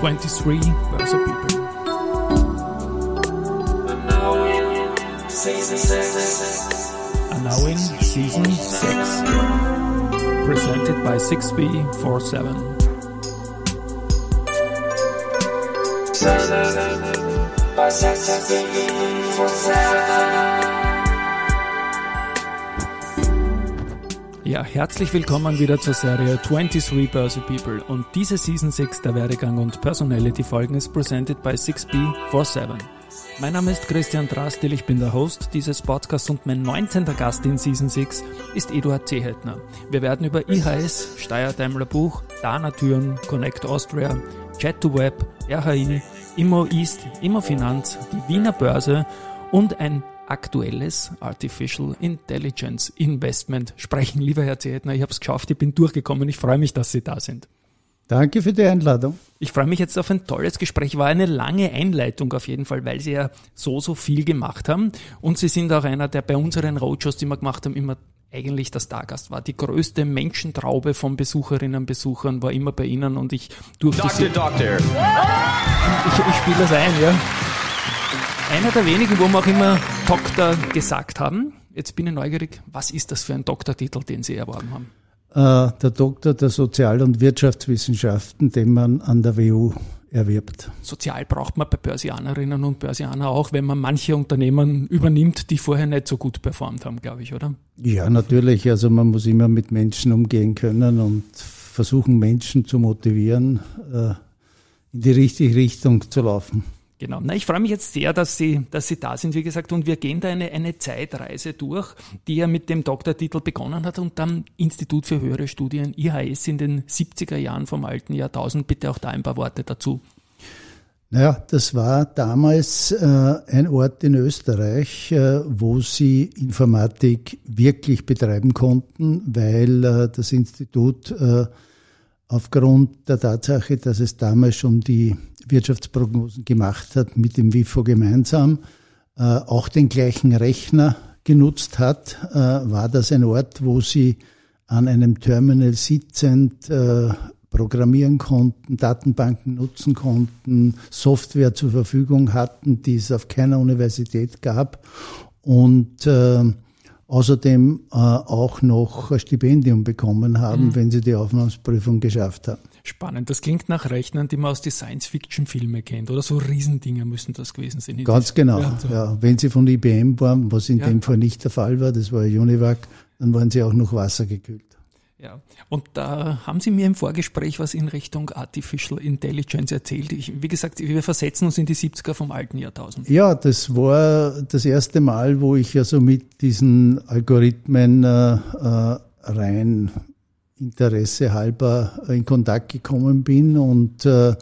23 Börse People. And now in season 6. Presented by 6B47. Ja, herzlich willkommen wieder zur Serie 23 Börse People und diese Season 6 der Werdegang und Personality Folgen ist presented by 6B47. Mein Name ist Christian Drastil, ich bin der Host dieses Podcasts und mein 19. Gast in Season 6 ist Eduard Zehetner. Wir werden über IHS, Steyr Daimler Buch, Dana Türen, Connect Austria, Chat2Web, RHI, Immo East, Immo Finanz, die Wiener Börse und ein aktuelles Artificial Intelligence Investment sprechen. Lieber Herr Zehetner, ich habe es geschafft, ich bin durchgekommen. Ich freue mich, dass Sie da sind. Danke für die Einladung. Ich freue mich jetzt auf ein tolles Gespräch. War eine lange Einleitung auf jeden Fall, weil Sie ja so, so viel gemacht haben. Und Sie sind auch einer, der bei unseren Roadshows, die wir gemacht haben, immer eigentlich der Stargast war. Die größte Menschentraube von Besucherinnen und Besuchern war immer bei Ihnen und ich durfte Doctor, Sie... Doctor. Ich, ich spiele das ein, ja. Einer der wenigen, wo wir auch immer Doktor gesagt haben. Jetzt bin ich neugierig, was ist das für ein Doktortitel, den Sie erworben haben? Äh, der Doktor der Sozial- und Wirtschaftswissenschaften, den man an der WU erwirbt. Sozial braucht man bei Börsianerinnen und Börsianer auch, wenn man manche Unternehmen übernimmt, die vorher nicht so gut performt haben, glaube ich, oder? Ja, natürlich. Also man muss immer mit Menschen umgehen können und versuchen, Menschen zu motivieren, äh, in die richtige Richtung zu laufen. Genau. Na, ich freue mich jetzt sehr, dass Sie, dass Sie da sind, wie gesagt, und wir gehen da eine, eine Zeitreise durch, die ja mit dem Doktortitel begonnen hat und am Institut für höhere Studien IHS in den 70er Jahren vom alten Jahrtausend. Bitte auch da ein paar Worte dazu. Naja, das war damals äh, ein Ort in Österreich, äh, wo sie Informatik wirklich betreiben konnten, weil äh, das Institut äh, aufgrund der Tatsache, dass es damals schon die Wirtschaftsprognosen gemacht hat, mit dem WIFO gemeinsam, äh, auch den gleichen Rechner genutzt hat, äh, war das ein Ort, wo sie an einem Terminal sitzend äh, programmieren konnten, Datenbanken nutzen konnten, Software zur Verfügung hatten, die es auf keiner Universität gab und äh, außerdem äh, auch noch ein Stipendium bekommen haben, Mhm. wenn sie die Aufnahmsprüfung geschafft haben. Spannend. Das klingt nach Rechnern, die man aus den Science-Fiction-Filmen kennt. Oder so Riesendinger müssen das gewesen sein. Ganz genau. Ja, so. Ja, wenn sie von IBM waren, was in Ja. dem Fall nicht der Fall war, das war Univac, dann waren sie auch noch wassergekühlt. Ja, und da haben Sie mir im Vorgespräch was in Richtung Artificial Intelligence erzählt. Ich, wie gesagt, wir versetzen uns in die 70er vom alten Jahrtausend. Ja, das war das erste Mal, wo ich also mit diesen Algorithmen äh, äh, rein Interesse halber in Kontakt gekommen bin und äh,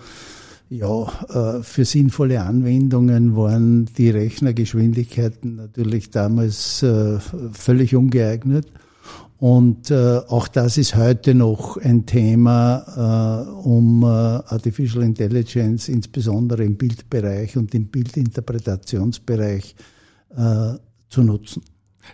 ja, äh, für sinnvolle Anwendungen waren die Rechnergeschwindigkeiten natürlich damals äh, völlig ungeeignet. Und äh, auch das ist heute noch ein Thema, äh, um äh, Artificial Intelligence insbesondere im Bildbereich und im Bildinterpretationsbereich äh, zu nutzen.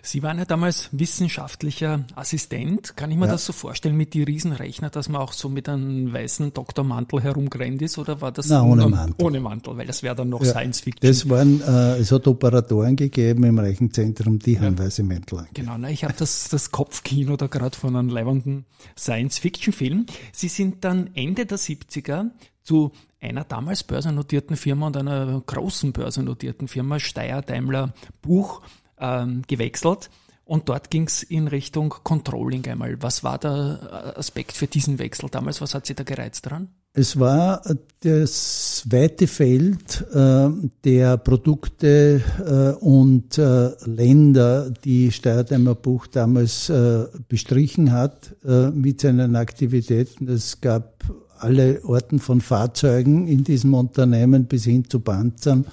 Sie waren ja damals wissenschaftlicher Assistent. Kann ich mir Ja. das so vorstellen mit die Riesenrechner, dass man auch so mit einem weißen Doktormantel herumgerannt ist? Oder war das Na, ohne Mantel. Ohne Mantel, weil das wäre dann noch Ja, Science Fiction. Das waren, äh, es hat Operatoren gegeben im Rechenzentrum, die haben weiße Mäntel an. Genau, na, ich habe das, das Kopfkino da gerade von einem leibenden Science-Fiction-Film. Sie sind dann Ende der 70er zu einer damals börsennotierten Firma und einer großen börsennotierten Firma, Steyr Daimler Buch, ähm, gewechselt. Und dort ging es in Richtung Controlling einmal. Was war der Aspekt für diesen Wechsel damals? Was hat Sie da gereizt dran? Es war das weite Feld äh, der Produkte äh, und äh, Länder, die Steuerdämmer Buch damals äh, bestrichen hat äh, mit seinen Aktivitäten. Es gab alle Orten von Fahrzeugen in diesem Unternehmen bis hin zu Panzern,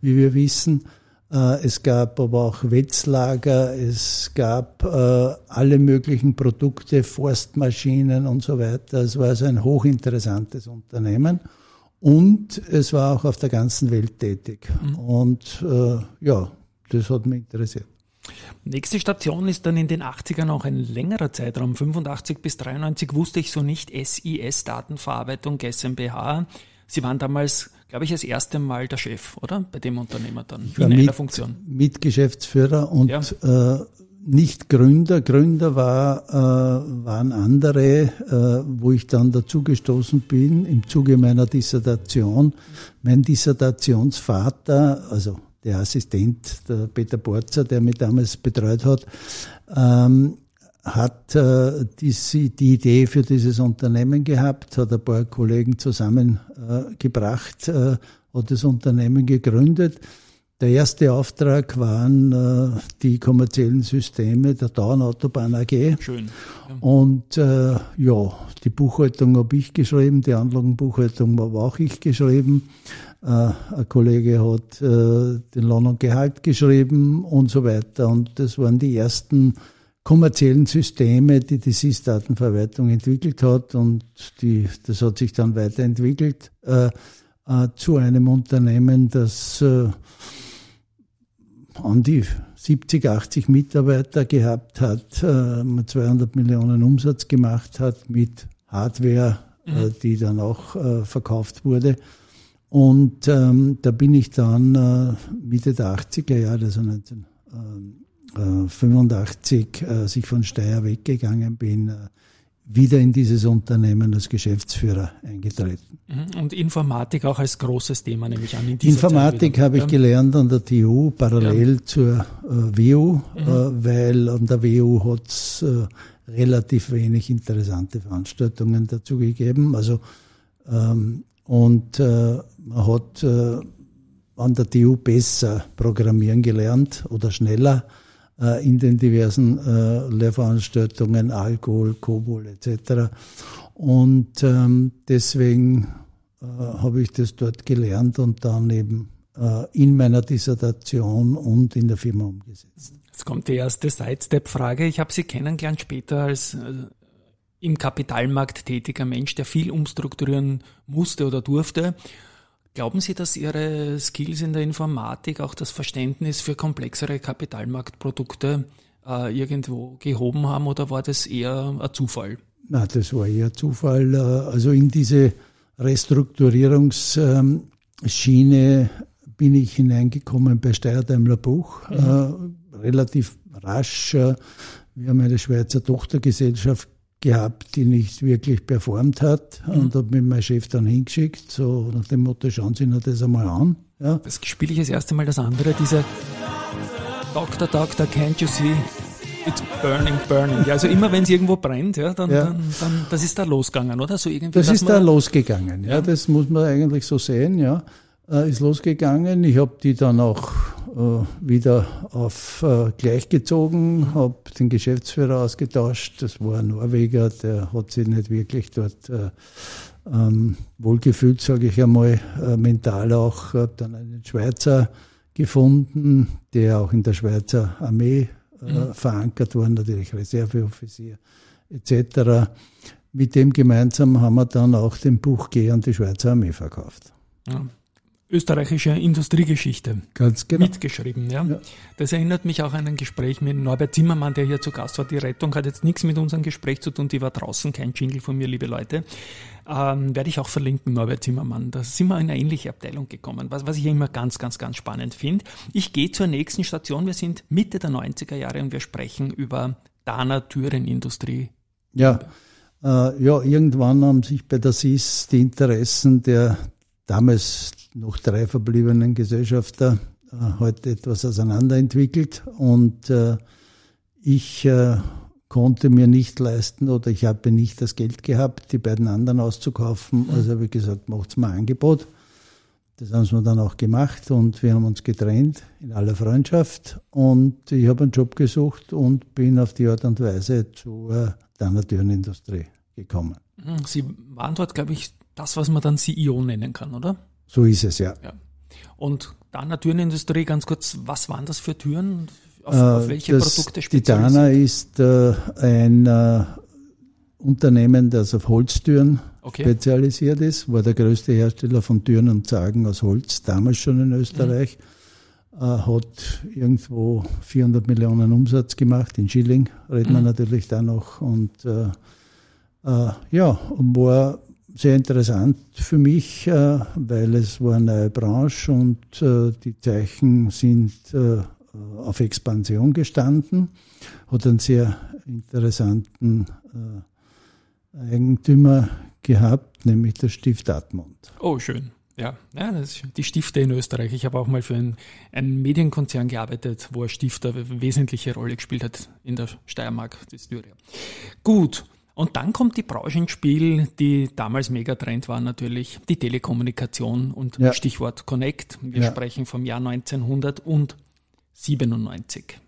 wie wir wissen. Äh, Es gab aber auch Wetzlager, es gab äh, alle möglichen Produkte, Forstmaschinen und so weiter. Es war also ein hochinteressantes Unternehmen und es war auch auf der ganzen Welt tätig. Und äh, ja, das hat mich interessiert. Nächste Station ist dann in den 80ern auch ein längerer Zeitraum. 85 bis 93 wusste ich so nicht SIS Datenverarbeitung GmbH. Sie waren damals, glaube ich, das erste Mal der Chef, oder? Bei dem Unternehmer dann, in mit, einer Funktion. Mitgeschäftsführer und ja. äh, nicht Gründer. Gründer war, äh, waren andere, äh, wo ich dann dazugestoßen bin im Zuge meiner Dissertation. Mein Dissertationsvater, also der Assistent, der Peter Borzer, der mich damals betreut hat, ähm, hat äh, die, die Idee für dieses Unternehmen gehabt, hat ein paar Kollegen zusammengebracht, äh, äh, hat das Unternehmen gegründet. Der erste Auftrag waren äh, die kommerziellen Systeme der Dauernautobahn AG. Schön. Ja. Und äh, ja, die Buchhaltung habe ich geschrieben, die Anlagenbuchhaltung habe auch ich geschrieben. Äh, ein Kollege hat äh, den Lohn und Gehalt geschrieben und so weiter. Und das waren die ersten kommerziellen Systeme, die die SIS-Datenverwaltung entwickelt hat und die, das hat sich dann weiterentwickelt äh, äh, zu einem Unternehmen, das äh, an die 70, 80 Mitarbeiter gehabt hat, äh, 200 Millionen Umsatz gemacht hat mit Hardware, äh, mhm. die dann auch äh, verkauft wurde. Und ähm, da bin ich dann äh, Mitte der 80er Jahre, also 19. Ähm, 85, als ich von Steyr weggegangen bin, äh, wieder in dieses Unternehmen als Geschäftsführer eingetreten. Mhm. Und Informatik auch als großes Thema, nehme ich an. In Informatik habe ich gelernt an der TU, parallel ja. zur äh, WU, äh, mhm. äh, weil an der WU hat es äh, relativ wenig interessante Veranstaltungen dazu gegeben. Also, ähm, und äh, man hat äh, an der TU besser programmieren gelernt oder schneller äh, in den diversen äh, Lehrveranstaltungen, Alkohol, Kobol etc. Und ähm, deswegen äh, habe ich das dort gelernt und dann eben äh, in meiner Dissertation und in der Firma umgesetzt. Jetzt kommt die erste Sidestep-Frage. Ich habe Sie kennengelernt später als äh, im Kapitalmarkt tätiger Mensch, der viel umstrukturieren musste oder durfte. Glauben Sie, dass Ihre Skills in der Informatik, auch das Verständnis für komplexere Kapitalmarktprodukte äh, irgendwo gehoben haben oder war das eher ein Zufall? Na, das war eher Zufall. Äh, also in diese Restrukturierungsschiene bin ich hineingekommen bei Steyr Daimler Buch, mhm. äh, relativ rasch. Äh, wir haben eine Schweizer Tochtergesellschaft gehabt, die nicht wirklich performt hat mhm. und habe mir mein Chef dann hingeschickt, so nach dem Motto, schauen Sie noch das einmal an. Ja. Das spiele ich das erste Mal das andere, dieser Doctor, Doctor, can't you see? It's burning, burning. Ja, also immer wenn es irgendwo brennt, ja, dann, ja. Dann, dann, das ist da losgegangen, oder? So irgendwie, das ist da losgegangen, ja, ja, das muss man eigentlich so sehen, ja. Äh, ist losgegangen. Ich habe die dann auch wieder auf äh, gleichgezogen, habe den Geschäftsführer ausgetauscht. Das war ein Norweger, der hat sich nicht wirklich dort äh, ähm, wohlgefühlt, sage ich einmal, äh, mental auch. Habe dann einen Schweizer gefunden, der auch in der Schweizer Armee äh, mhm. verankert war, natürlich Reserveoffizier etc. Mit dem gemeinsam haben wir dann auch den Buch G an die Schweizer Armee verkauft. Ja österreichische Industriegeschichte Ganz genau. mitgeschrieben. Ja? ja. Das erinnert mich auch an ein Gespräch mit Norbert Zimmermann, der hier zu Gast war. Die Rettung hat jetzt nichts mit unserem Gespräch zu tun, die war draußen, kein Jingle von mir, liebe Leute. Ähm, werde ich auch verlinken, Norbert Zimmermann. Da sind wir in eine ähnliche Abteilung gekommen, was, was ich immer ganz, ganz, ganz spannend finde. Ich gehe zur nächsten Station. Wir sind Mitte der 90er Jahre und wir sprechen über Dana Türenindustrie. Ja. Äh, ja, irgendwann haben sich bei der SIS die Interessen der damals noch drei verbliebenen Gesellschafter äh, heute etwas auseinanderentwickelt und äh, ich äh, konnte mir nicht leisten oder ich habe nicht das Geld gehabt, die beiden anderen auszukaufen. Also habe ich gesagt, macht's mal ein Angebot. Das haben wir dann auch gemacht und wir haben uns getrennt in aller Freundschaft und ich habe einen Job gesucht und bin auf die Art und Weise zur Danatürenindustrie gekommen. Sie waren dort, glaube ich, das, was man dann CEO nennen kann, oder? So ist es, ja. ja. Und Dana Türenindustrie, ganz kurz, was waren das für Türen? Auf, äh, auf welche das, Produkte spezialisiert? Die Dana ist äh, ein äh, Unternehmen, das auf Holztüren okay. spezialisiert ist, war der größte Hersteller von Türen und Zagen aus Holz, damals schon in Österreich. äh, hat irgendwo 400 Millionen Umsatz gemacht, in Schilling reden mhm. wir natürlich da noch. Und äh, äh, ja, war sehr interessant für mich, äh, weil es war eine neue Branche und äh, die Zeichen sind äh, auf Expansion gestanden. Hat einen sehr interessanten Eigentümer gehabt, nämlich der Stift Admont. Oh, schön. Ja, ja das die Stifter in Österreich. Ich habe auch mal für einen, einen Medienkonzern gearbeitet, wo ein Stifter eine wesentliche Rolle gespielt hat in der Steiermark, die Styria. Gut, und dann kommt die Branche ins Spiel, die damals Megatrend war natürlich die Telekommunikation und ja. Stichwort Connect. Wir ja. sprechen vom Jahr 1997.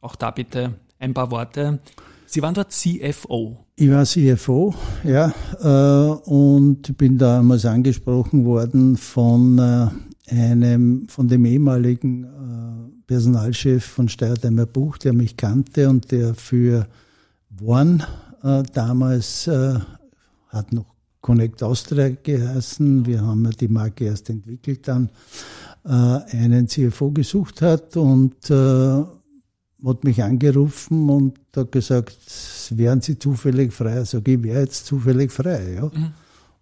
Auch da bitte ein paar Worte. Sie waren dort CFO. Ich war CFO, ja, äh, und bin damals angesprochen worden von äh, einem, von dem ehemaligen äh, Personalchef von Steyr Buch, der mich kannte und der für äh, damals äh, hat noch Connect Austria geheißen. Wir haben die Marke erst entwickelt dann, äh, einen CFO gesucht hat und äh, hat mich angerufen und hat gesagt, wären Sie zufällig frei? Sag ich, wäre jetzt zufällig frei. Ja. Mhm.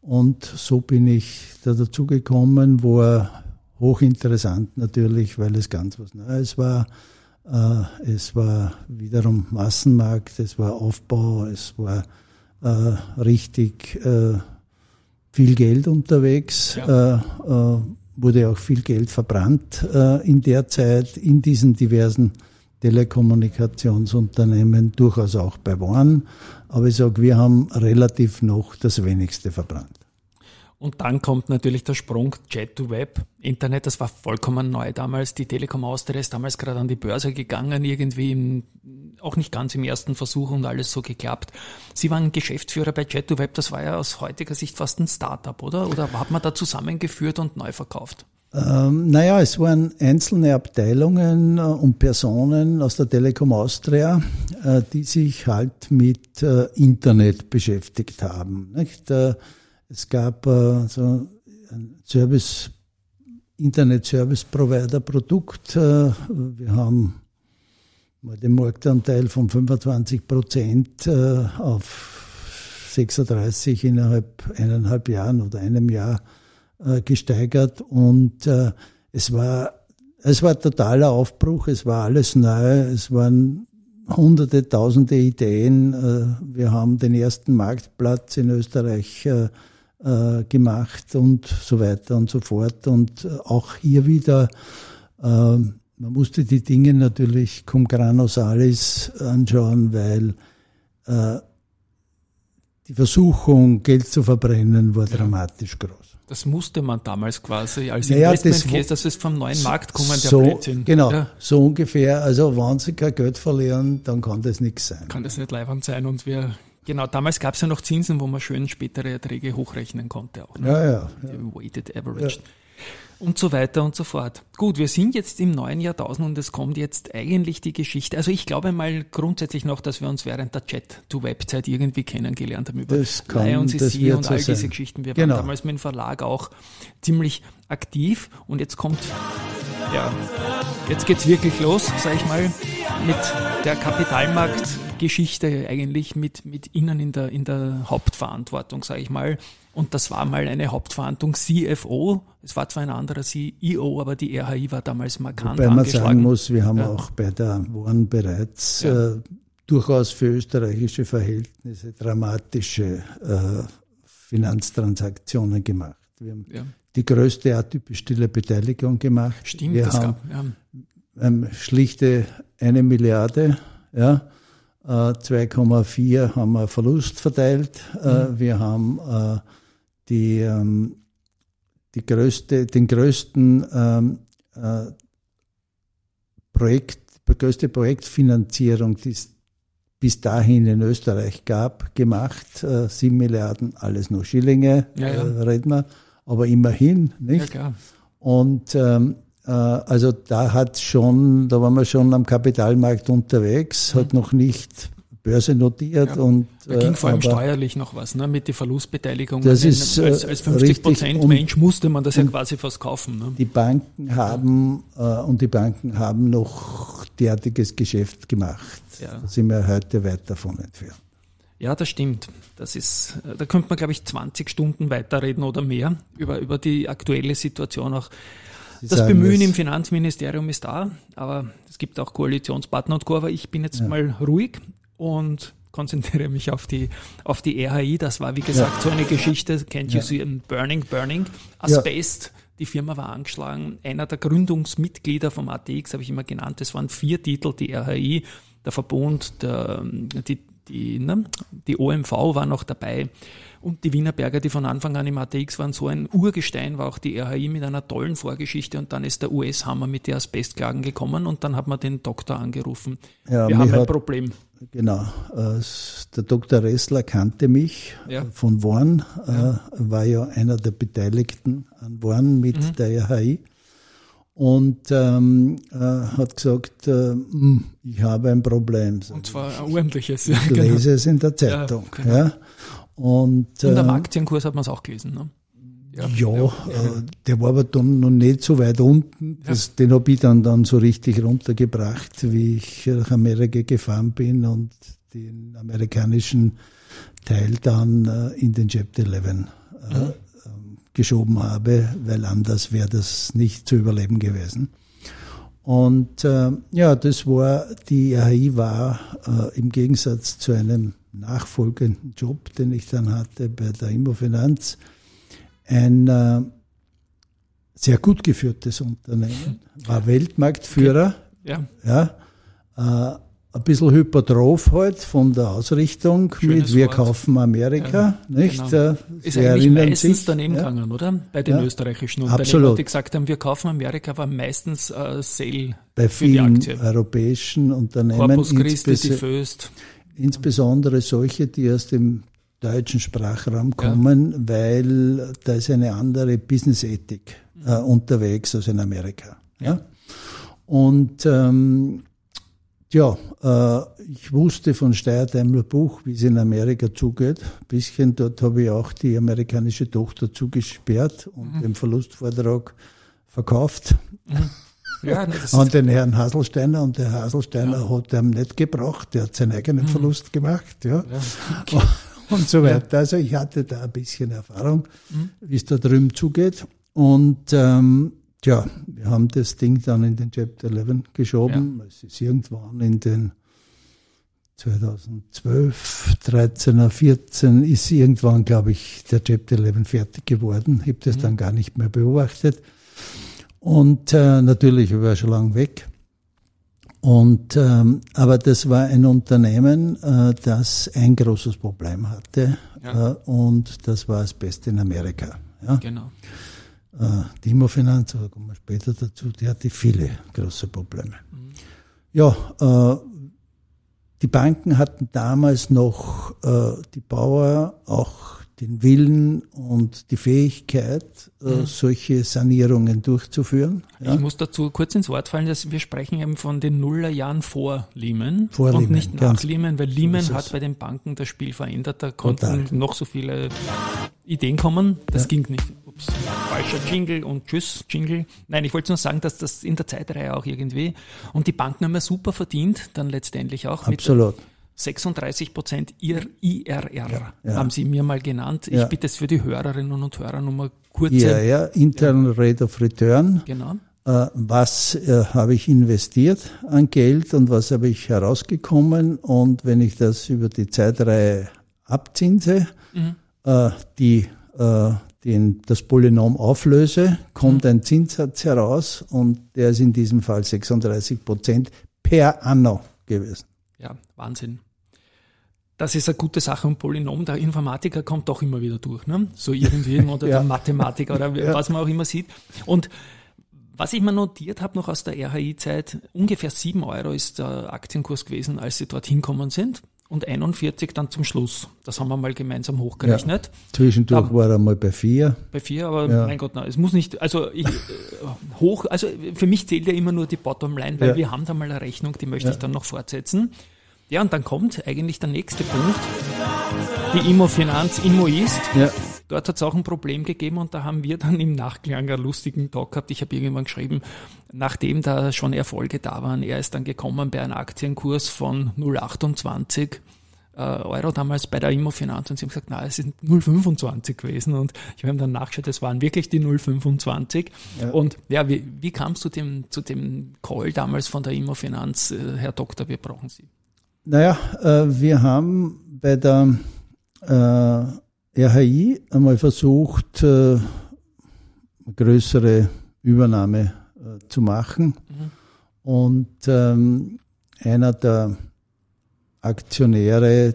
Und so bin ich da dazugekommen, war hochinteressant natürlich, weil es ganz was Neues war. Äh, es war wiederum Massenmarkt, es war Aufbau, es war äh, richtig äh, viel Geld unterwegs, ja. wurde auch viel Geld verbrannt in der Zeit in diesen diversen Telekommunikationsunternehmen, durchaus auch bei Warn. Aber ich sage, wir haben relativ noch das wenigste verbrannt. Und dann kommt natürlich der Sprung Jet to Web, Internet, das war vollkommen neu damals. Die Telekom Austria ist damals gerade an die Börse gegangen, irgendwie im, auch nicht ganz im ersten Versuch und alles so geklappt. Sie waren Geschäftsführer bei Jet to Web, das war ja aus heutiger Sicht fast ein Startup, oder? Oder hat man da zusammengeführt und neu verkauft? Ähm, naja, es waren einzelne Abteilungen äh, und Personen aus der Telekom Austria, äh, die sich halt mit äh, Internet beschäftigt haben. Nicht? Es gab äh, so ein Service, Internet Service Provider Produkt. Äh, wir haben mal den Marktanteil von 25 Prozent äh, auf 36 innerhalb eineinhalb Jahren oder einem Jahr äh, gesteigert und äh, es war es war totaler Aufbruch, es war alles neu, es waren hunderte, tausende Ideen. Äh, wir haben den ersten Marktplatz in Österreich äh, gemacht und so weiter und so fort. Und auch hier wieder, äh, man musste die Dinge natürlich cum grano salis anschauen, weil äh, die Versuchung, Geld zu verbrennen, war ja. dramatisch groß. Das musste man damals quasi als naja, Investment Case, dass es vom neuen Markt kommen, der so, Blödsinn. Genau, ja. so ungefähr. Also wenn sie kein Geld verlieren, dann kann das nichts sein. Kann das nicht leibend sein und wir Genau, damals gab es ja noch Zinsen, wo man schön spätere Erträge hochrechnen konnte. Auch, ne? ja, ja, ja. Weighted Average. Ja. Und so weiter und so fort. Gut, wir sind jetzt im neuen Jahrtausend und es kommt jetzt eigentlich die Geschichte. Also ich glaube mal grundsätzlich noch, dass wir uns während der Chat-to-Web-Zeit irgendwie kennengelernt haben über das kann, Lion CC und all diese Geschichten. Wir genau. waren damals mit dem Verlag auch ziemlich aktiv und jetzt kommt, ja, jetzt geht's wirklich los, sag ich mal, mit der Kapitalmarkt Geschichte eigentlich mit, mit Ihnen in der, in der Hauptverantwortung, sage ich mal. Und das war mal eine Hauptverantwortung CFO. Es war zwar ein anderer CEO, aber die RHI war damals markant Wobei man sagen muss, wir haben ja. auch bei der Warn bereits ja. äh, durchaus für österreichische Verhältnisse dramatische äh, Finanztransaktionen gemacht. Wir haben ja. die größte atypisch stille Beteiligung gemacht. Stimmt, wir haben gab, ähm, schlichte eine Milliarde, ja, 2,4 äh, haben wir Verlust verteilt. Äh, mhm. Wir haben äh, die, ähm, die größte, den größten ähm, Projekt, größte Projektfinanzierung, die es bis dahin in Österreich gab, gemacht. Sieben Milliarden, alles nur Schillinge, ja, ja. reden wir. Aber immerhin, nicht? Ja, Und ähm, äh, also da hat schon, da waren wir schon am Kapitalmarkt unterwegs, mhm. hat noch nicht Börse notiert. Ja, und, da ging vor allem steuerlich noch was, ne, mit der Verlustbeteiligung. Das ist, als, als 50 Prozent Mensch musste man das ja quasi fast kaufen. Ne? Die Banken haben, äh, und die Banken haben noch derartiges Geschäft gemacht. Ja. Da sind wir heute weit davon entfernt. Ja, das stimmt. Das ist, da könnte man, glaube ich, 20 Stunden weiterreden oder mehr über, über die aktuelle Situation auch. Das Bemühen das im Finanzministerium ist da, aber es gibt auch Koalitionspartner und Co. Aber ich bin jetzt ja. mal ruhig und konzentriere mich auf die, auf die RHI. Das war, wie gesagt, ja. so eine Geschichte. Kennt ja. you see Burning, Burning? Asbest. Die Firma war angeschlagen. Einer der Gründungsmitglieder vom ATX habe ich immer genannt. Es waren vier Titel, die RHI, der Verbund, der, die die, ne, die OMV war noch dabei und die Wienerberger, die von Anfang an im ATX waren, so ein Urgestein war auch die RHI mit einer tollen Vorgeschichte und dann ist der US-Hammer mit den Asbestklagen gekommen und dann hat man den Doktor angerufen. Ja, Wir haben ein Problem. Genau. Äh, der Dr. Ressler kannte mich ja. von Worn, äh, ja. war ja einer der Beteiligten an Worn mit mhm. der RHI und ähm, äh, hat gesagt, äh, hm, ich habe ein Problem. Und zwar ein ordentliches. Ich genau. lese es in der Zeitung. Ja, genau. ja. Und, Und am äh, Aktienkurs hat man es auch gelesen. Ne? Ja, ja, ja, äh, der war aber dann noch nicht so weit unten. Das, Den habe ich dann, dann so richtig runtergebracht, wie ich nach Amerika gefahren bin und den amerikanischen Teil dann äh, in den Chapter 11 äh, mhm geschoben habe, weil anders wäre das nicht zu überleben gewesen. Und äh, ja, das war, die RHI war äh, im Gegensatz zu einem nachfolgenden Job, den ich dann hatte bei der Immofinanz, ein äh, sehr gut geführtes Unternehmen, war Weltmarktführer. Okay. Ja. ja äh, ein bisschen hypertroph halt von der Ausrichtung Schönes mit Wir Wort. kaufen Amerika, ja, nicht? Genau. Ist eigentlich meistens sich, daneben ja. gegangen, oder? Bei den ja, österreichischen Unternehmen, absolut. die gesagt haben, wir kaufen Amerika, war meistens äh, Sale Bei vielen europäischen Unternehmen. Corpus Christi, die Föst. Insbesondere solche, die aus dem deutschen Sprachraum kommen, weil da ist eine andere Business-Ethik äh, unterwegs als in Amerika. Ja? Und ähm, ja, äh, ich wusste von Steyr-Daimler Buch, wie es in Amerika zugeht. Ein bisschen dort habe ich auch die amerikanische Tochter zugesperrt und mhm. den Verlustvortrag verkauft. Mhm. Ja, an den Herrn Haselsteiner und der Haselsteiner ja. hat ihm nicht gebracht, der hat seinen eigenen mhm. Verlust gemacht, ja. ja. Und so weiter. Also ich hatte da ein bisschen Erfahrung, mhm. wie es da drüben zugeht. Und ähm, Tja, wir haben das Ding dann in den Chapter 11 geschoben. Ja. Es ist irgendwann in den 2012, 13er, 14 ist irgendwann, glaube ich, der Chapter 11 fertig geworden. Ich habe das mhm. dann gar nicht mehr beobachtet. Und äh, natürlich, ich war schon lange weg. Und ähm, aber das war ein Unternehmen, äh, das ein großes Problem hatte. Ja. Äh, und das war das Beste in Amerika. Ja? Genau die Immofinanz, da kommen wir später dazu, die hatte viele große Probleme. Mhm. Ja, äh, die Banken hatten damals noch äh, die Bauer auch den Willen und die Fähigkeit, äh, mhm. solche Sanierungen durchzuführen. Ja. Ich muss dazu kurz ins Wort fallen, dass wir sprechen eben von den Nullerjahren vor Lehman vor und Lehman, nicht nach Lehman, weil Lehman so hat bei den Banken das Spiel verändert. Da konnten noch so viele Ideen kommen. Das ja. ging nicht. Ups, falscher Jingle und Tschüss, Jingle. Nein, ich wollte nur sagen, dass das in der Zeitreihe auch irgendwie. Und die Banken haben ja super verdient, dann letztendlich auch. Absolut. 36 Prozent ihr IRR ja, ja. haben Sie mir mal genannt. Ich ja. bitte es für die Hörerinnen und Hörer nochmal kurz. Ja, ja, Internal Rate of Return. Genau. Äh, was äh, habe ich investiert an Geld und was habe ich herausgekommen? Und wenn ich das über die Zeitreihe abzinse, mhm. äh, die, äh, den, das Polynom auflöse, kommt mhm. ein Zinssatz heraus und der ist in diesem Fall 36 Prozent per anno gewesen. Wahnsinn. Das ist eine gute Sache und Polynom, der Informatiker kommt doch immer wieder durch, ne? So irgendwie, oder ja. der Mathematiker oder ja. was man auch immer sieht. Und was ich mir notiert habe noch aus der RHI-Zeit, ungefähr sieben Euro ist der Aktienkurs gewesen, als sie dorthin kommen sind und 41 dann zum Schluss. Das haben wir mal gemeinsam hochgerechnet. Ja, zwischendurch da, war er mal bei vier. Bei vier, aber ja. mein Gott, nein, es muss nicht, also ich, äh, hoch, also für mich zählt ja immer nur die Bottomline, weil ja. wir haben da mal eine Rechnung, die möchte ich dann noch fortsetzen. Ja, und dann kommt eigentlich der nächste Punkt. Die Immofinanz Immo ist. Ja. Dort hat es auch ein Problem gegeben und da haben wir dann im Nachklang einen lustigen Talk gehabt. Ich habe irgendwann geschrieben, nachdem da schon Erfolge da waren, er ist dann gekommen bei einem Aktienkurs von 0,28 äh, Euro damals bei der Immofinanz und sie haben gesagt, na, es sind 0,25 gewesen und ich habe dann nachgeschaut, es waren wirklich die 0,25 ja. und ja, wie, wie kamst du dem, zu dem Call damals von der Immofinanz, äh, Herr Doktor, wir brauchen Sie? Naja, äh, wir haben bei der äh, RHI einmal versucht, äh, eine größere Übernahme äh, zu machen. Mhm. Und ähm, einer der Aktionäre,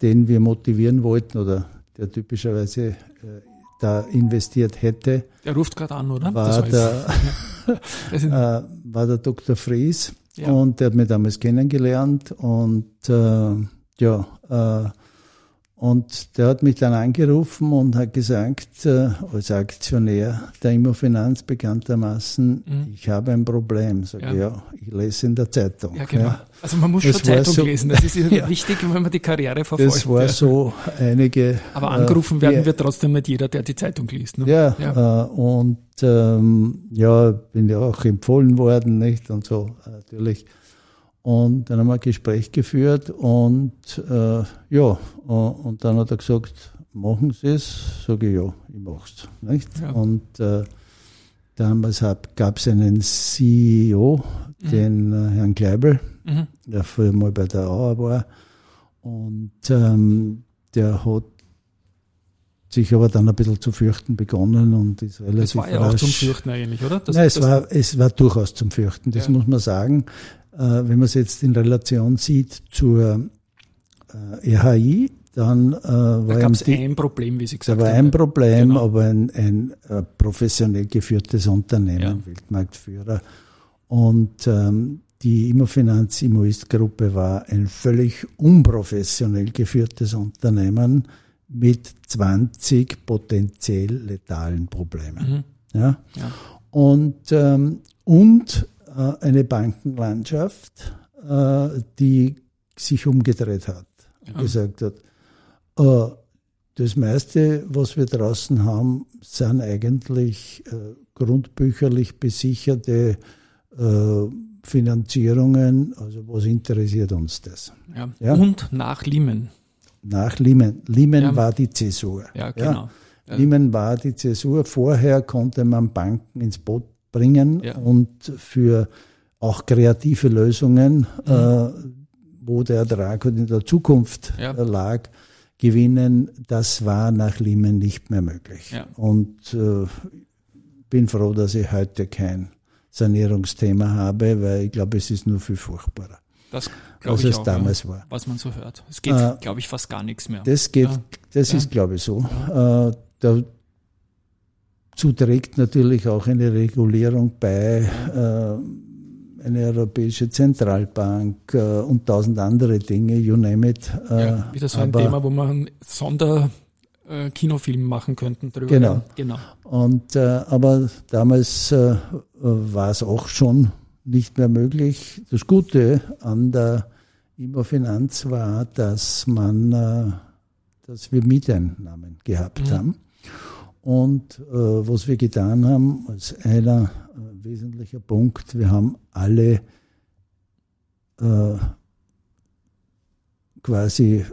den wir motivieren wollten oder der typischerweise äh, da investiert hätte, der ruft gerade an, oder? War, der, äh, war der Dr. Fries. Ja. Und der hat mich damals kennengelernt und äh, ja, äh, und der hat mich dann angerufen und hat gesagt, äh, als Aktionär der Immofinanz bekanntermaßen, mhm. ich habe ein Problem. Sag ja. ja, ich lese in der Zeitung. Ja, genau. Ja. Also man muss das schon Zeitung so, lesen. Das ist ja, wichtig, wenn man die Karriere verfolgt. Das war so einige. Aber angerufen äh, werden wird trotzdem nicht jeder, der die Zeitung liest. Ne? Ja, ja. Äh, und ähm, ja, bin ja auch empfohlen worden, nicht? Und so natürlich. Und dann haben wir ein Gespräch geführt und äh, ja, und dann hat er gesagt, machen Sie es? Sage ich, ja, ich mach's. Nicht? Ja. Und äh, damals gab es einen CEO, mhm. den äh, Herrn Kleibel, mhm. der früher mal bei der Auer war. Und ähm, der hat sich aber dann ein bisschen zu fürchten begonnen und ist relativ Es war ja rasch. auch zum Fürchten eigentlich, oder? Das, Nein, es, war, es war durchaus zum Fürchten, das ja. muss man sagen. Äh, wenn man es jetzt in Relation sieht zur äh, RHI, dann äh, war da gab es ein Problem, wie Sie gesagt haben. Da war ein Problem, genau. aber ein, ein äh, professionell geführtes Unternehmen, ja. Weltmarktführer. Und ähm, die Immofinanz Immoist Gruppe war ein völlig unprofessionell geführtes Unternehmen mit 20 potenziell letalen Problemen. Mhm. Ja? ja? Und, ähm, und äh, eine Bankenlandschaft, äh, die sich umgedreht hat und ja. gesagt hat, äh, das meiste, was wir draußen haben, sind eigentlich grundbücherlich besicherte Finanzierungen. Also was interessiert uns das? Ja. ja? Und nach Lehman. Nach Lehman. Lehman ja. war die Zäsur. Ja, genau. Ja. Lehman war die Zäsur. Vorher konnte man Banken ins Boot bringen ja. und für auch kreative Lösungen, mhm. äh, wo der Ertrag in der Zukunft ja. lag, gewinnen. Das war nach Lehman nicht mehr möglich. Ja. Und äh, bin froh, dass ich heute kein Sanierungsthema habe, weil ich glaube, es ist nur viel furchtbarer. Das als es auch, damals ja, war. Was man so hört. Es geht, äh, glaube ich, fast gar nichts mehr. Das geht, das ist, glaube ich, so. Äh, da, Dazu trägt natürlich auch eine Regulierung bei, äh, eine europäische Zentralbank äh, und tausend andere Dinge, you name it. Äh, ja, wieder so ein aber, Thema, wo man einen Sonderkinofilm machen könnten drüber. Genau. genau. Und, äh, aber damals äh, war es auch schon nicht mehr möglich. Das Gute an der Immofinanz war, dass man, äh, dass wir Mieteinnahmen gehabt mhm. haben. Und äh, was wir getan haben, als einer äh, wesentlicher Punkt, wir haben alle äh, quasi äh,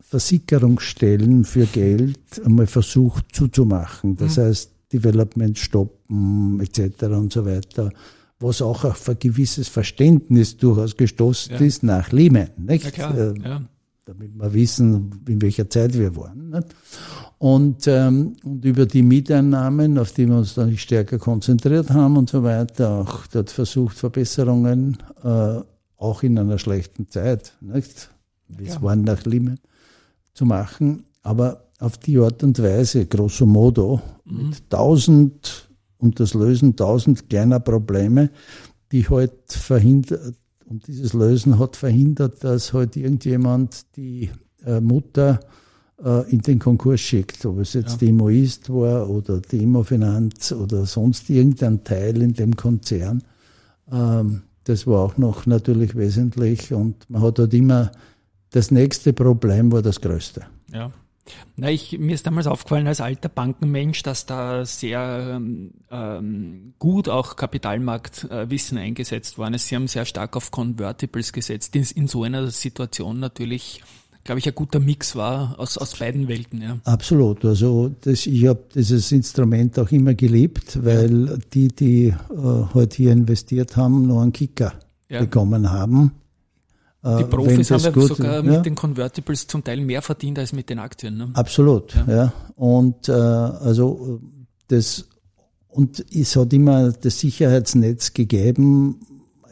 Versickerungsstellen für Geld einmal versucht zuzumachen. Das mhm. heißt, Development stoppen etc. und so weiter, was auch auf ein gewisses Verständnis durchaus gestoßen ja. ist nach Lehman. Nicht? Ja, klar. Äh, ja. Damit wir wissen, in welcher Zeit wir waren. Nicht? Und, ähm, und über die Mieteinnahmen, auf die wir uns dann stärker konzentriert haben und so weiter, auch dort versucht, Verbesserungen, äh, auch in einer schlechten Zeit, nicht? wie es ja. waren nach Limmen, zu machen. Aber auf die Art und Weise, grosso modo, mhm. mit tausend und das Lösen tausend kleiner Probleme, die halt verhindert, und dieses Lösen hat verhindert, dass halt irgendjemand die äh, Mutter äh, in den Konkurs schickt, ob es jetzt ja. die Immoist war oder die Immofinanz oder sonst irgendein Teil in dem Konzern. Ähm, das war auch noch natürlich wesentlich und man hat halt immer, das nächste Problem war das größte. Ja. Na, ich, mir ist damals aufgefallen als alter Bankenmensch, dass da sehr ähm, gut auch Kapitalmarktwissen äh, eingesetzt worden ist. Sie haben sehr stark auf Convertibles gesetzt. In, in so einer Situation natürlich glaube ich, ein guter Mix war aus, aus beiden Welten. Ja. Absolut. Also das, ich habe dieses Instrument auch immer geliebt, weil die, die äh, halt hier investiert haben, nur einen Kicker ja. bekommen haben. Die äh, Profis haben gut, sogar ja. mit den Convertibles zum Teil mehr verdient als mit den Aktien. Ne? Absolut, ja. ja. Und äh, also das und es hat immer das Sicherheitsnetz gegeben.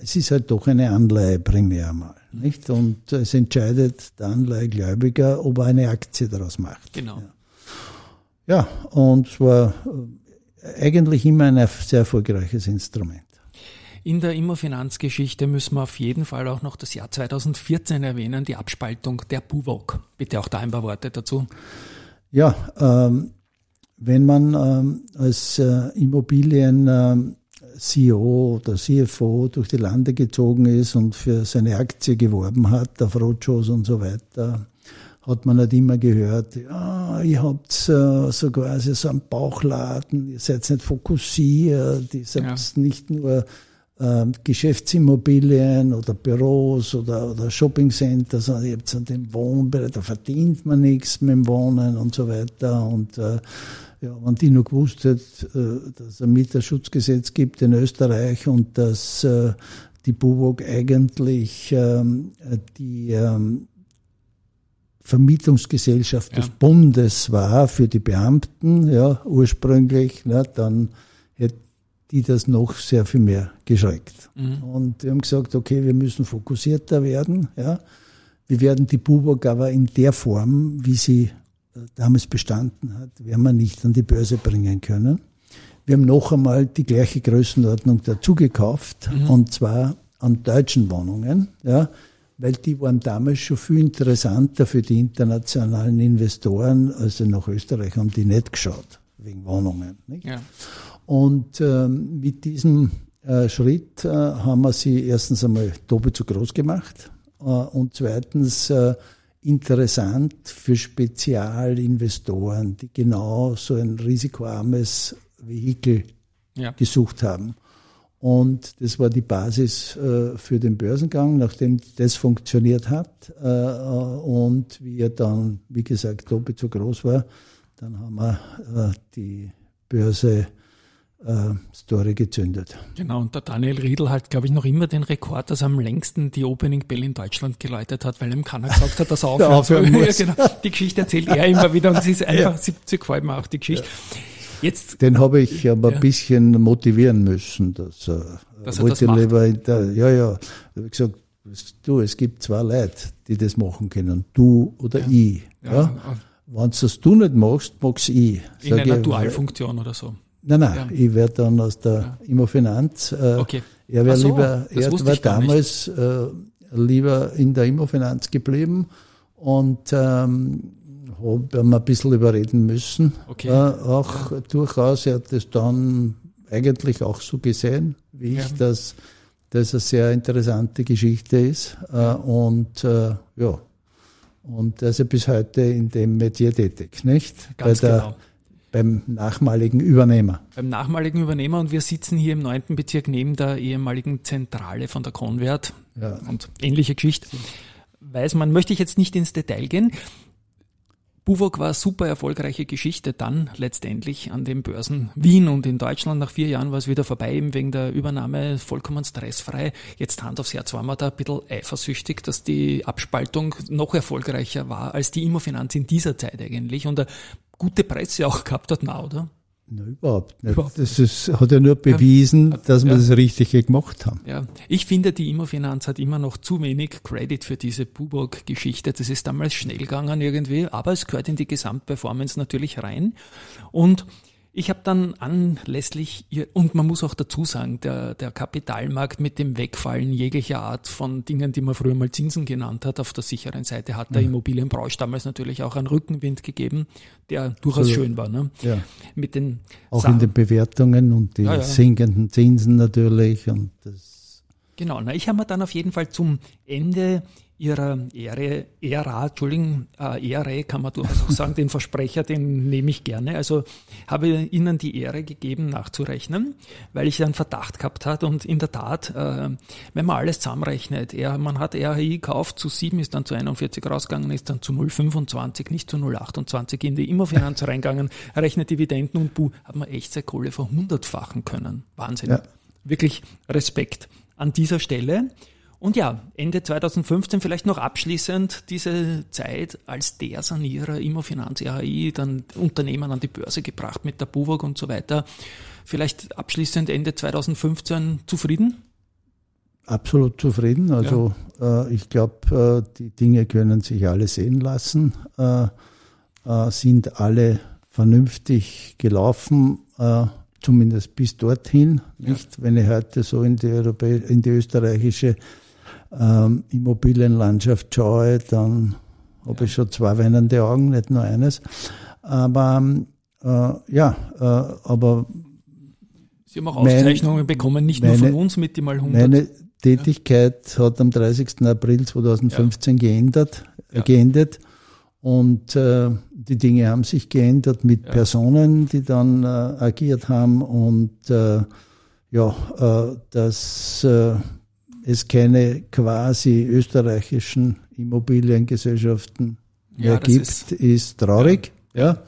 Es ist halt doch eine Anleihe primär mal. Nicht? Und es entscheidet der Anleihegläubiger, ob er eine Aktie daraus macht. Genau. Ja, ja und es war äh, eigentlich immer ein sehr erfolgreiches Instrument. In der Immofinanzgeschichte müssen wir auf jeden Fall auch noch das Jahr 2014 erwähnen, die Abspaltung der BUWOG. Bitte auch da ein paar Worte dazu. Ja, ähm, wenn man ähm, als äh, Immobilien ähm, CEO oder CFO durch die Lande gezogen ist und für seine Aktie geworben hat, auf Roadshows und so weiter, hat man halt immer gehört, ja, ihr habt äh, so quasi so einen Bauchladen, ihr seid nicht fokussiert, ihr seid ja. nicht nur äh, Geschäftsimmobilien oder Büros oder, oder Shoppingcenter, sondern ihr habt so den Wohnbereich, da verdient man nichts mit dem Wohnen und so weiter und äh, ja, wenn die noch gewusst hätte, äh, dass es ein Mieterschutzgesetz gibt in Österreich und dass äh, die BUWOG eigentlich ähm, die ähm, Vermietungsgesellschaft ja. des Bundes war für die Beamten, ja, ursprünglich, na, dann hätte die das noch sehr viel mehr geschreckt. Mhm. Und wir haben gesagt, okay, wir müssen fokussierter werden, ja. Wir werden die BUWOG aber in der Form, wie sie damals bestanden hat, werden wir nicht an die Börse bringen können. Wir haben noch einmal die gleiche Größenordnung dazu gekauft, mhm. und zwar an deutschen Wohnungen, ja, weil die waren damals schon viel interessanter für die internationalen Investoren, also nach Österreich haben die nicht geschaut, wegen Wohnungen. Ja. Und ähm, mit diesem äh, Schritt äh, haben wir sie erstens einmal doppelt so groß gemacht äh, und zweitens äh, interessant für Spezialinvestoren, die genau so ein risikoarmes Vehikel ja. gesucht haben. Und das war die Basis äh, für den Börsengang, nachdem das funktioniert hat äh, und wie er dann, wie gesagt, doppelt so groß war, dann haben wir äh, die Börse äh, Story gezündet. Genau, und der Daniel Riedl hat, glaube ich, noch immer den Rekord, dass er am längsten die Opening Bell in Deutschland geläutet hat, weil ihm keiner gesagt hat, dass er aufhören, aufhören muss. genau. Die Geschichte erzählt er immer wieder und es ist einfach, ja. sie, sie gefällt mir auch die Geschichte. Ja. Jetzt, Den habe ich aber ja. ein bisschen motivieren müssen, dass, äh, dass er das macht. Lieber der, ja, ja, ich gesagt, du, es gibt zwei Leute, die das machen können, du oder ja. ich. Ja. ja. Wenn du das du nicht machst, mag's ich. In einer Dualfunktion oder so. Nein, nein, ja. ich werde dann aus der ja. Immofinanz. Äh, okay. Er wäre so, lieber, er war damals äh, lieber in der Immofinanz geblieben und ähm, habe ihn ein bisschen überreden müssen. Okay. Äh, auch ja. durchaus, er hat das dann eigentlich auch so gesehen, wie ich, dass das eine sehr interessante Geschichte ist. Äh, und äh, ja, und er ist ja bis heute in dem Metier tätig, nicht? Ganz Bei der genau beim nachmaligen Übernehmer. Beim nachmaligen Übernehmer und wir sitzen hier im neunten Bezirk neben der ehemaligen Zentrale von der Convert ja. und ähnliche Geschichte. Weiß man, möchte ich jetzt nicht ins Detail gehen. Buwok war super erfolgreiche Geschichte dann letztendlich an den Börsen Wien und in Deutschland. Nach vier Jahren war es wieder vorbei, eben wegen der Übernahme vollkommen stressfrei. Jetzt Hand aufs Herz waren wir da ein bisschen eifersüchtig, dass die Abspaltung noch erfolgreicher war als die Immofinanz in dieser Zeit eigentlich. Und gute Presse auch gehabt hat, na, oder? Na, überhaupt nicht. Überhaupt das ist, hat ja nur bewiesen, ja, dass wir ja. das Richtige gemacht haben. Ja, ich finde, die Immofinanz hat immer noch zu wenig Credit für diese Buburg-Geschichte. Das ist damals schnell gegangen irgendwie, aber es gehört in die Gesamtperformance natürlich rein. Und ich habe dann anlässlich, und man muss auch dazu sagen, der, der Kapitalmarkt mit dem Wegfallen jeglicher Art von Dingen, die man früher mal Zinsen genannt hat, auf der sicheren Seite hat der ja. Immobilienbranche damals natürlich auch einen Rückenwind gegeben, der durchaus so, schön war. Ne? Ja. Mit den auch Sachen. in den Bewertungen und die ja, ja. sinkenden Zinsen natürlich und das Genau, na, ich habe mir dann auf jeden Fall zum Ende ihrer Ehre, Ära, Entschuldigung, äh, Ehre kann man durchaus auch sagen, den Versprecher, den nehme ich gerne. Also habe ihnen die Ehre gegeben, nachzurechnen, weil ich einen Verdacht gehabt hatte und in der Tat, äh, wenn man alles zusammenrechnet, er, man hat RHI gekauft, zu 7 ist dann zu 41 rausgegangen, ist dann zu 0,25, nicht zu 0,28 in die Immofinanz reingegangen, rechnet Dividenden und buh, hat man echt seine Kohle verhundertfachen können. Wahnsinn. Ja. Wirklich Respekt an dieser Stelle. Und ja, Ende 2015 vielleicht noch abschließend diese Zeit als der Sanierer Immofinanz RAI, dann Unternehmen an die Börse gebracht mit der Buwog und so weiter. Vielleicht abschließend Ende 2015 zufrieden? Absolut zufrieden. Also ja. äh, ich glaube, äh, die Dinge können sich alle sehen lassen, äh, äh sind alle vernünftig gelaufen, äh, zumindest bis dorthin. Nicht, ja. wenn ich heute so in die, Europä in die österreichische ähm, Immobilienlandschaft schaue, dann habe ich schon zwei weinende Augen, nicht nur eines. Aber äh, ja, äh, aber Sie haben auch Auszeichnungen mein, bekommen, nicht meine, nur von uns mit die mal 100. Meine Tätigkeit ja. hat am 30. April 2015 ja. geändert, ja. geendet. Und äh, die Dinge haben sich geändert mit Personen, die dann äh, agiert haben. Und äh, ja, äh, das es keine quasi österreichischen Immobiliengesellschaften mehr ja, gibt, ist, ist, traurig. Ja. ja.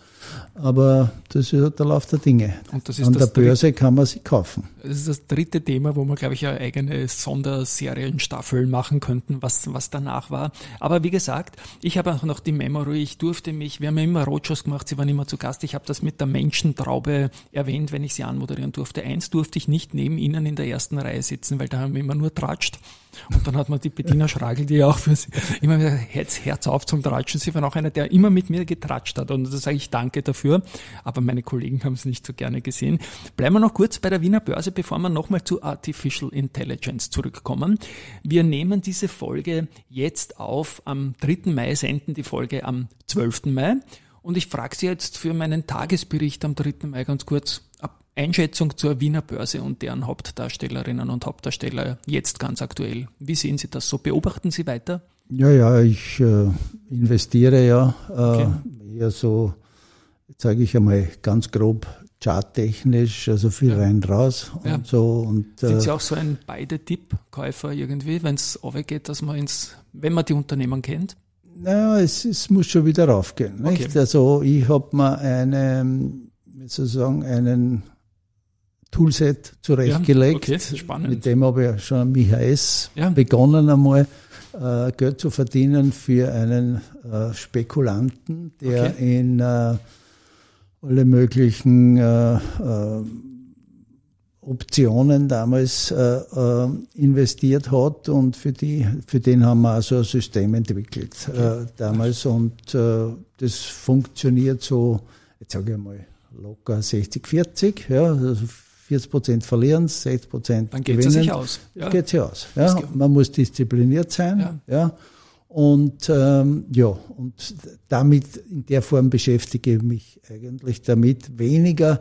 Aber das ist der Lauf der Dinge. An der Börse kann man sie kaufen. Das ist das dritte Thema, wo wir, glaube ich, eine eigene Sonderserienstaffel machen könnten, was, was danach war. Aber wie gesagt, ich habe auch noch die Memory, ich durfte mich, wir haben ja immer Roadshows gemacht, Sie waren immer zu Gast, ich habe das mit der Menschentraube erwähnt, wenn ich sie anmoderieren durfte. Eins durfte ich nicht neben Ihnen in der ersten Reihe sitzen, weil da haben wir immer nur tratscht. Und dann hat man die Bettina Schragel, die auch für sie immer wieder Herz, Herz auf zum Tratschen. Sie war auch einer, der immer mit mir getratscht hat. Und da sage ich danke dafür. Aber meine Kollegen haben es nicht so gerne gesehen. Bleiben wir noch kurz bei der Wiener Börse, bevor wir nochmal zu Artificial Intelligence zurückkommen. Wir nehmen diese Folge jetzt auf. Am 3. Mai senden die Folge am 12. Mai. Und ich frage Sie jetzt für meinen Tagesbericht am 3. Mai ganz kurz, Einschätzung zur Wiener Börse und deren Hauptdarstellerinnen und Hauptdarsteller jetzt ganz aktuell. Wie sehen Sie das so? Beobachten Sie weiter? Ja, ja, ich äh, investiere ja äh, okay. eher so, sage ich einmal ganz grob charttechnisch, also viel ja. rein raus ja. und so. Und, Sind Sie äh, auch so ein Beide-Tipp-Käufer irgendwie, wenn es geht, dass man ins, wenn man die Unternehmen kennt? Naja, es, es muss schon wieder raufgehen. Okay. Nicht? Also ich habe mir eine, sozusagen einen Toolset zurechtgelegt. Ja, okay, Mit dem habe ich schon am IHS ja. begonnen einmal äh, Geld zu verdienen für einen äh, Spekulanten, der okay. in äh, alle möglichen Optionen damals investiert hat und für die, für den haben wir also ein System entwickelt okay. damals und das funktioniert so, jetzt sage ich mal locker 60, 40, ja, also 40 Prozent verlieren, 60 Prozent Dann geht es sich aus. Ja. Geht sich aus. Ja. Man muss diszipliniert sein. Ja. ja. Und ähm, ja, und damit in der Form beschäftige ich mich eigentlich damit weniger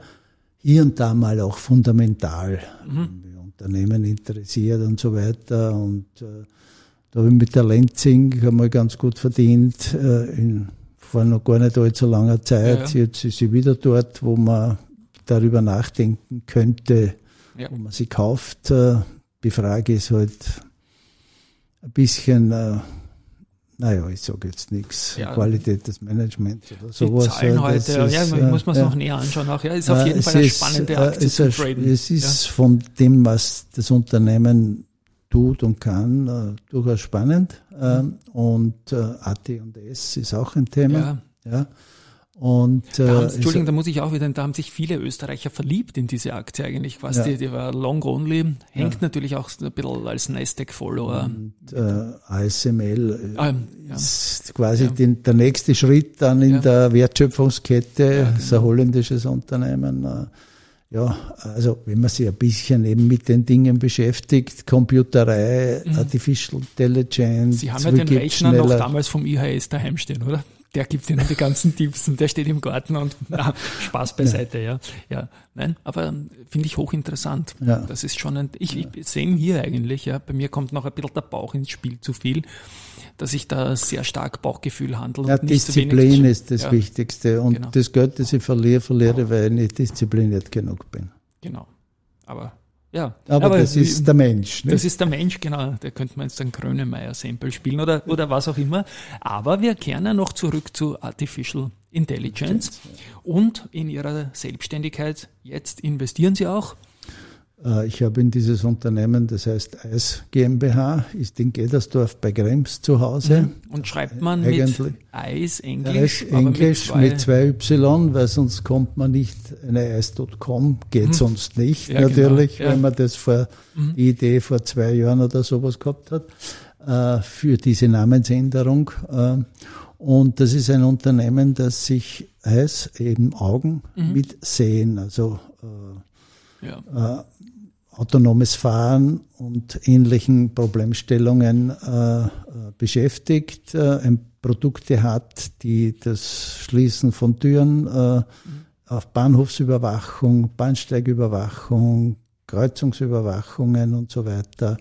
hier und da mal auch fundamental mhm. Unternehmen interessiert und so weiter. Und äh, da habe ich mit der Lenzing einmal ganz gut verdient, äh, in, vor noch gar nicht allzu langer Zeit. Ja, ja. Jetzt ist sie wieder dort, wo man darüber nachdenken könnte, ja. wo man sie kauft. Äh, die Frage ist halt ein bisschen, äh, naja, ich sage jetzt nichts, ja, Qualität des Managements oder sowas. Die Zahlen heute, ist, ja, muss man es ja, noch näher anschauen. Auch, ja, ist auf jeden Fall eine ist, spannende Aktie zu traden. Es ist von dem, was das Unternehmen tut und kann, durchaus spannend. Mhm. und AT und S ist auch ein Thema. Ja. Und, äh, da haben, Entschuldigung, da muss ich auch wieder, da haben sich viele Österreicher verliebt in diese Aktie eigentlich. Quasi, ja. die, die war long only, hängt ja. natürlich auch ein bisschen als Nasdaq-Follower. Äh, ASML äh, ah, ja. ist quasi den, der nächste Schritt dann in der Wertschöpfungskette, genau. ist ein holländisches Unternehmen. Äh, ja, also wenn man sich ein bisschen eben mit den Dingen beschäftigt, Computerei, mhm. Artificial Intelligence. Sie haben ja den Rechner noch damals vom IHS daheim stehen, oder? Der gibt Ihnen die ganzen Tipps und der steht im Garten und na, Spaß beiseite, ja. ja. Nein, aber finde ich hochinteressant. Ja. Das ist schon ein, ich, ich sehe hier eigentlich, ja, bei mir kommt noch ein bisschen der Bauch ins Spiel zu viel, dass ich da sehr stark Bauchgefühl handle. Ja, Disziplin ist das ja. Wichtigste und genau. das Geld, das ich verliere, verliere, weil ich nicht diszipliniert genug bin. Genau. Aber ja, aber, aber das ist der Mensch. Ne? Das ist der Mensch, genau. Da könnte man jetzt ein Grönemeyer-Sample spielen oder, oder was auch immer. Aber wir kehren ja noch zurück zu Artificial Intelligence. Und in Ihrer Selbstständigkeit, jetzt investieren Sie auch ich habe in dieses Unternehmen, das heißt Eis GmbH, ist in Gedersdorf bei Krems zu Hause. Mhm. Und schreibt man Eigentlich. mit Eis Englisch? Eis Englisch mit zwei, mit zwei Y, weil sonst kommt man nicht, eine Eis.com geht mhm. sonst nicht, ja, natürlich, genau. ja. wenn man das vor, mhm. die Idee vor zwei Jahren oder sowas gehabt hat, äh, für diese Namensänderung. Äh, und das ist ein Unternehmen, das sich Eis eben Augen mhm. mit Sehen, also ja. Autonomes Fahren und ähnlichen Problemstellungen äh, beschäftigt, äh, Produkte hat, die das Schließen von Türen äh, auf Bahnhofsüberwachung, Bahnsteigüberwachung, Kreuzungsüberwachungen und so weiter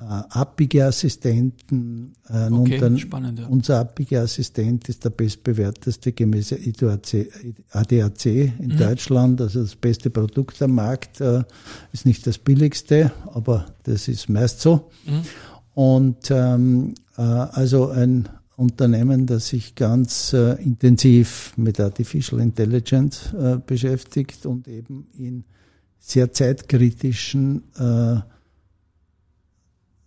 Abbiegeassistenten. Äh, okay, dann, spannend, ja. Unser Abbiegeassistent ist der bestbewerteste gemäß ADAC in mhm. Deutschland, also das beste Produkt am Markt, äh, ist nicht das billigste, aber das ist meist so. Mhm. Und ähm, äh, also ein Unternehmen, das sich ganz äh, intensiv mit Artificial Intelligence äh, beschäftigt und eben in sehr zeitkritischen äh,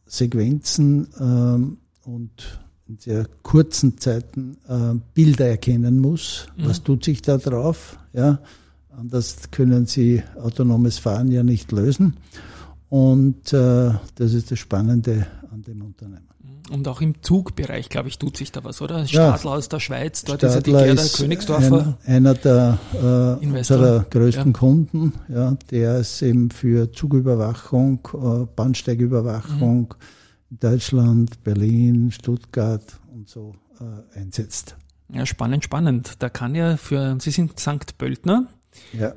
Sequenzen ähm, und in sehr kurzen Zeiten äh, Bilder erkennen muss. Mhm. Was tut sich da drauf? Ja, anders können Sie autonomes Fahren ja nicht lösen. Und äh, das ist das Spannende an dem Unternehmen. Und auch im Zugbereich, glaube ich, tut sich da was, oder? Stadler ja. aus der Schweiz, dort Stadler ist ja die Gerda Königsdorfer. Ein, einer der äh, unserer größten ja. Kunden, ja, der ist eben für Zugüberwachung, äh, Bahnsteigüberwachung mhm. in Deutschland, Berlin, Stuttgart und so äh, einsetzt. Ja, spannend, spannend. Da kann ja für, Sie sind St. Pöltner. Ja.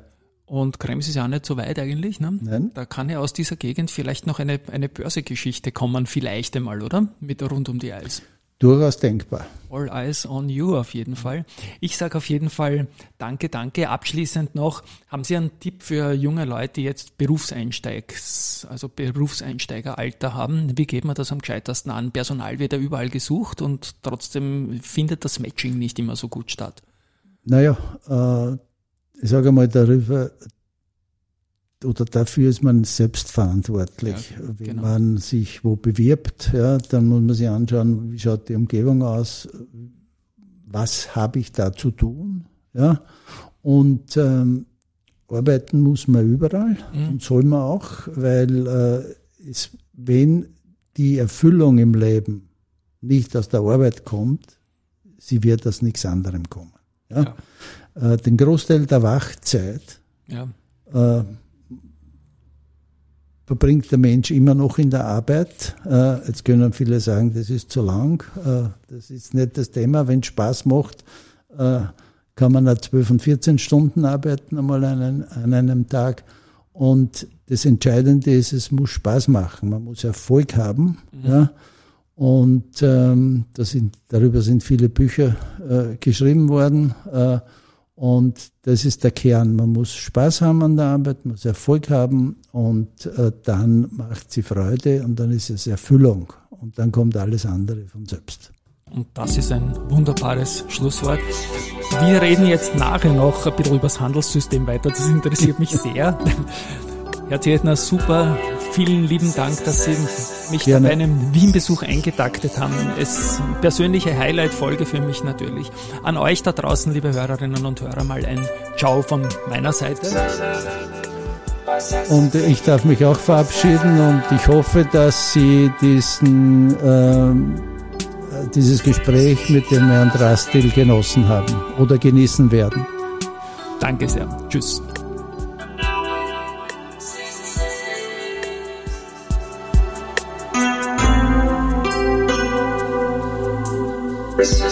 Und Krems ist ja auch nicht so weit eigentlich. Ne? Nein. Da kann ja aus dieser Gegend vielleicht noch eine, eine Börsegeschichte kommen, vielleicht einmal, oder? Mit rund um die Eis. Durchaus denkbar. All eyes on you auf jeden Fall. Ich sage auf jeden Fall danke, danke. Abschließend noch, haben Sie einen Tipp für junge Leute, die jetzt Berufseinsteigs, also Berufseinsteigeralter haben? Wie geht man das am gescheitersten an? Personal wird ja überall gesucht und trotzdem findet das Matching nicht immer so gut statt. Naja, äh, ich sage mal, darüber oder dafür ist man selbstverantwortlich. Ja, Wenn genau. man sich wo bewirbt, ja, dann muss man sich anschauen, wie schaut die Umgebung aus, was habe ich da zu tun, ja, und ähm, arbeiten muss man überall mhm. und soll man auch, weil äh, es, wenn die Erfüllung im Leben nicht aus der Arbeit kommt, sie wird aus nichts anderem kommen. Ja? ja äh, den Großteil der Wachzeit ja. äh, verbringt der Mensch immer noch in der Arbeit. Äh, jetzt können viele sagen, das ist zu lang. Äh, das ist nicht das Thema. Wenn es Spaß macht, äh, kann man auch 12 und 14 Stunden arbeiten einmal an einem, an einem Tag. Und das Entscheidende ist, es muss Spaß machen. Man muss Erfolg haben. Mhm. Ja. Und ähm, sind, darüber sind viele Bücher äh, geschrieben worden. Äh, und das ist der Kern. Man muss Spaß haben an der Arbeit, muss Erfolg haben und äh, dann macht sie Freude und dann ist es Erfüllung. Und dann kommt alles andere von selbst. Und das ist ein wunderbares Schlusswort. Wir reden jetzt nachher noch ein bisschen über das Handelssystem weiter. Das interessiert mich sehr. Herr Zedner, super. Vielen lieben Dank, dass Sie mich Gerne. bei einem Wien-Besuch eingetaktet haben. Es persönliche Highlight-Folge für mich natürlich. An euch da draußen, liebe Hörerinnen und Hörer, mal ein Ciao von meiner Seite. Und ich darf mich auch verabschieden und ich hoffe, dass Sie diesen, äh, dieses Gespräch mit dem Herrn Drastil genossen haben oder genießen werden. Danke sehr. Tschüss. This